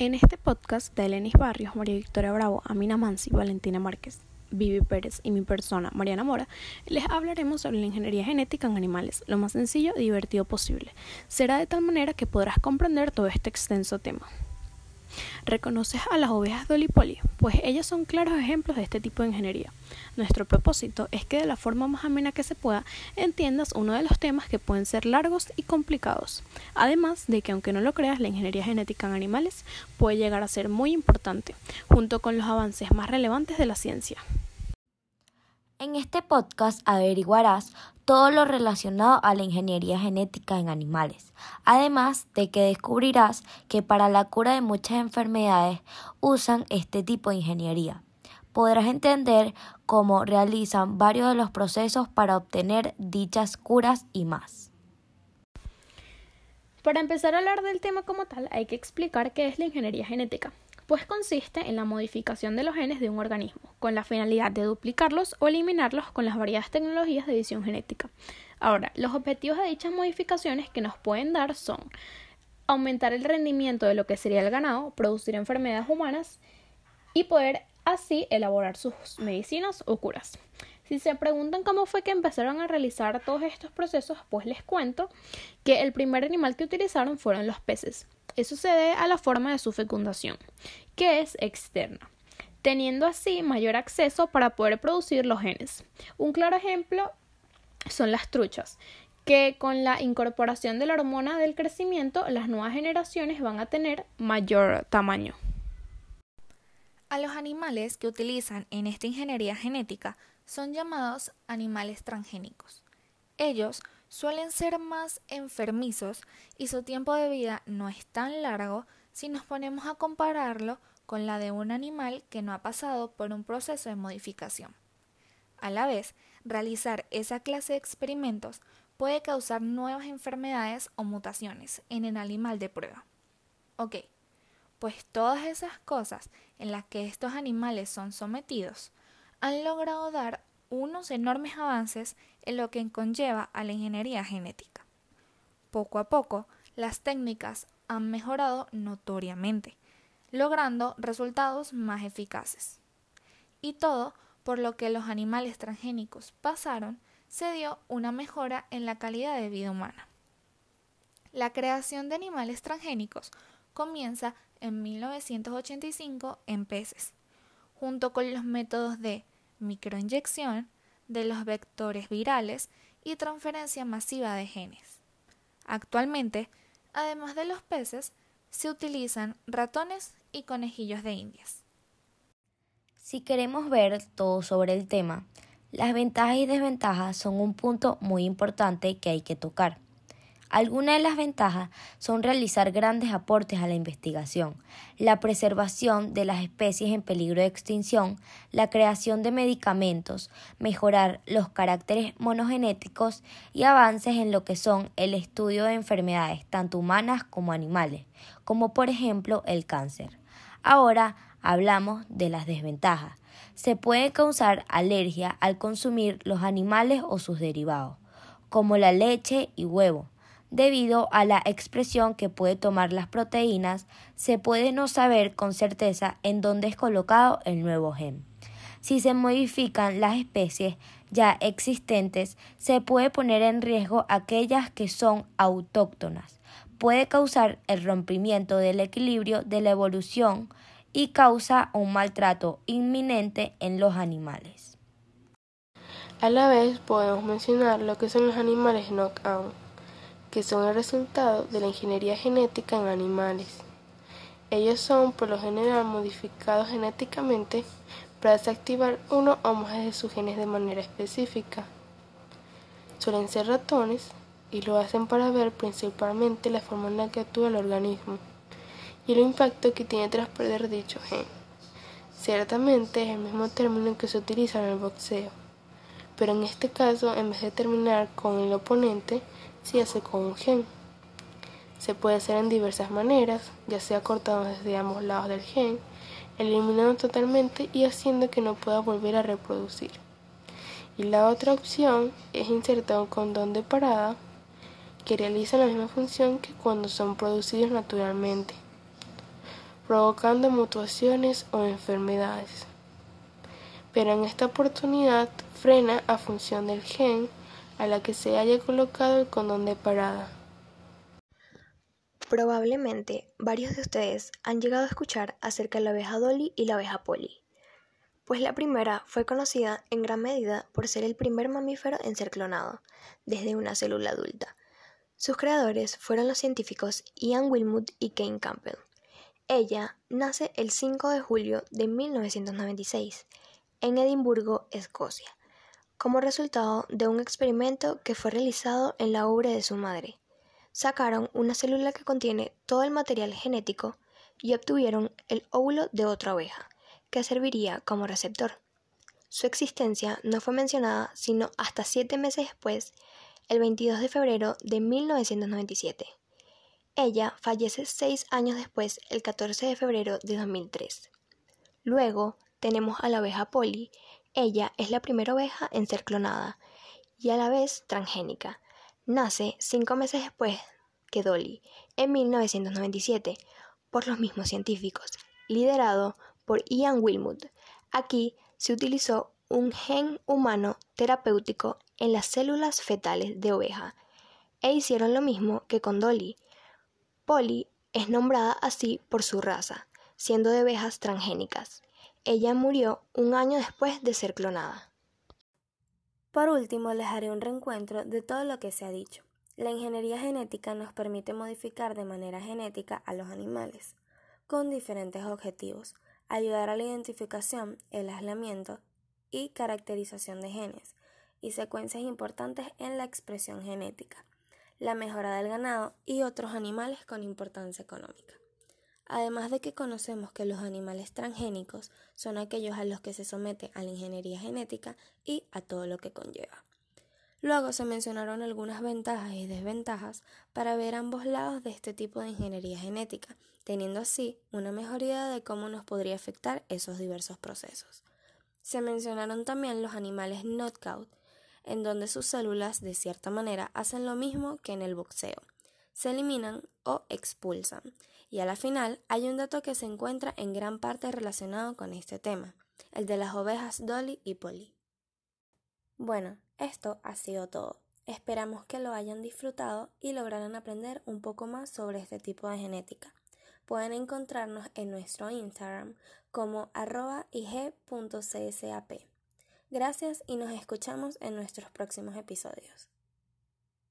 En este podcast de Elenis Barrios, María Victoria Bravo, Amina Mansi, Valentina Márquez, Vivi Pérez y mi persona, Mariana Mora, les hablaremos sobre la ingeniería genética en animales, lo más sencillo y divertido posible. Será de tal manera que podrás comprender todo este extenso tema. ¿Reconoces a las ovejas Dolly Polly? Pues ellas son claros ejemplos de este tipo de ingeniería. Nuestro propósito es que de la forma más amena que se pueda entiendas uno de los temas que pueden ser largos y complicados. Además de que aunque no lo creas, la ingeniería genética en animales puede llegar a ser muy importante, junto con los avances más relevantes de la ciencia. En este podcast averiguarás todo lo relacionado a la ingeniería genética en animales, además de que descubrirás que para la cura de muchas enfermedades usan este tipo de ingeniería. Podrás entender cómo realizan varios de los procesos para obtener dichas curas y más. Para empezar a hablar del tema como tal, hay que explicar qué es la ingeniería genética pues consiste en la modificación de los genes de un organismo, con la finalidad de duplicarlos o eliminarlos con las variadas tecnologías de edición genética. Ahora, los objetivos de dichas modificaciones que nos pueden dar son aumentar el rendimiento de lo que sería el ganado, producir enfermedades humanas y poder así elaborar sus medicinas o curas. Si se preguntan cómo fue que empezaron a realizar todos estos procesos, pues les cuento que el primer animal que utilizaron fueron los peces. Eso se debe a la forma de su fecundación, que es externa, teniendo así mayor acceso para poder producir los genes. Un claro ejemplo son las truchas, que con la incorporación de la hormona del crecimiento, las nuevas generaciones van a tener mayor tamaño. A los animales que utilizan en esta ingeniería genética son llamados animales transgénicos. Ellos suelen ser más enfermizos y su tiempo de vida no es tan largo si nos ponemos a compararlo con la de un animal que no ha pasado por un proceso de modificación. A la vez, realizar esa clase de experimentos puede causar nuevas enfermedades o mutaciones en el animal de prueba. Ok, pues todas esas cosas en las que estos animales son sometidos han logrado dar unos enormes avances en lo que conlleva a la ingeniería genética. Poco a poco, las técnicas han mejorado notoriamente, logrando resultados más eficaces. Y todo por lo que los animales transgénicos pasaron, se dio una mejora en la calidad de vida humana. La creación de animales transgénicos comienza en 1985 en peces, junto con los métodos de microinyección de los vectores virales y transferencia masiva de genes. Actualmente, además de los peces, se utilizan ratones y conejillos de indias. Si queremos ver todo sobre el tema, las ventajas y desventajas son un punto muy importante que hay que tocar. Algunas de las ventajas son realizar grandes aportes a la investigación, la preservación de las especies en peligro de extinción, la creación de medicamentos, mejorar los caracteres monogenéticos y avances en lo que son el estudio de enfermedades tanto humanas como animales, como por ejemplo el cáncer. Ahora hablamos de las desventajas. Se puede causar alergia al consumir los animales o sus derivados, como la leche y huevo debido a la expresión que puede tomar las proteínas, se puede no saber con certeza en dónde es colocado el nuevo gen. Si se modifican las especies ya existentes, se puede poner en riesgo aquellas que son autóctonas. Puede causar el rompimiento del equilibrio de la evolución y causa un maltrato inminente en los animales. A la vez podemos mencionar lo que son los animales knockout que son el resultado de la ingeniería genética en animales. Ellos son por lo general modificados genéticamente para desactivar uno o más de sus genes de manera específica. Suelen ser ratones y lo hacen para ver principalmente la forma en la que actúa el organismo y el impacto que tiene tras perder dicho gen. Ciertamente es el mismo término que se utiliza en el boxeo, pero en este caso en vez de terminar con el oponente, se hace con un gen. Se puede hacer en diversas maneras, ya sea cortando desde ambos lados del gen, eliminando totalmente y haciendo que no pueda volver a reproducir. Y la otra opción es insertar un condón de parada que realiza la misma función que cuando son producidos naturalmente. provocando mutaciones o enfermedades. Pero en esta oportunidad frena a función del gen a la que se haya colocado el condón de parada. Probablemente varios de ustedes han llegado a escuchar acerca de la abeja Dolly y la abeja Polly, pues la primera fue conocida en gran medida por ser el primer mamífero en ser clonado, desde una célula adulta. Sus creadores fueron los científicos Ian Wilmut y Kane Campbell. Ella nace el 5 de julio de 1996 en Edimburgo, Escocia, como resultado de un experimento que fue realizado en la obra de su madre. Sacaron una célula que contiene todo el material genético y obtuvieron el óvulo de otra oveja, que serviría como receptor. Su existencia no fue mencionada sino hasta siete meses después, el 22 de febrero de 1997. Ella fallece seis años después, el 14 de febrero de 2003. Luego, tenemos a la oveja Polly. Ella es la primera oveja en ser clonada y a la vez transgénica. Nace cinco meses después que Dolly, en 1997, por los mismos científicos, liderado por Ian Wilmut. Aquí se utilizó un gen humano terapéutico en las células fetales de oveja e hicieron lo mismo que con Dolly. Polly es nombrada así por su raza, siendo de ovejas transgénicas. Ella murió un año después de ser clonada. Por último, les haré un reencuentro de todo lo que se ha dicho. La ingeniería genética nos permite modificar de manera genética a los animales, con diferentes objetivos, ayudar a la identificación, el aislamiento y caracterización de genes y secuencias importantes en la expresión genética, la mejora del ganado y otros animales con importancia económica además de que conocemos que los animales transgénicos son aquellos a los que se somete a la ingeniería genética y a todo lo que conlleva. Luego se mencionaron algunas ventajas y desventajas para ver ambos lados de este tipo de ingeniería genética, teniendo así una mejor idea de cómo nos podría afectar esos diversos procesos. Se mencionaron también los animales knockout, en donde sus células de cierta manera hacen lo mismo que en el boxeo, se eliminan o expulsan, y a la final hay un dato que se encuentra en gran parte relacionado con este tema, el de las ovejas Dolly y Polly. Bueno, esto ha sido todo. Esperamos que lo hayan disfrutado y lograran aprender un poco más sobre este tipo de genética. Pueden encontrarnos en nuestro Instagram como ig.csap. Gracias y nos escuchamos en nuestros próximos episodios.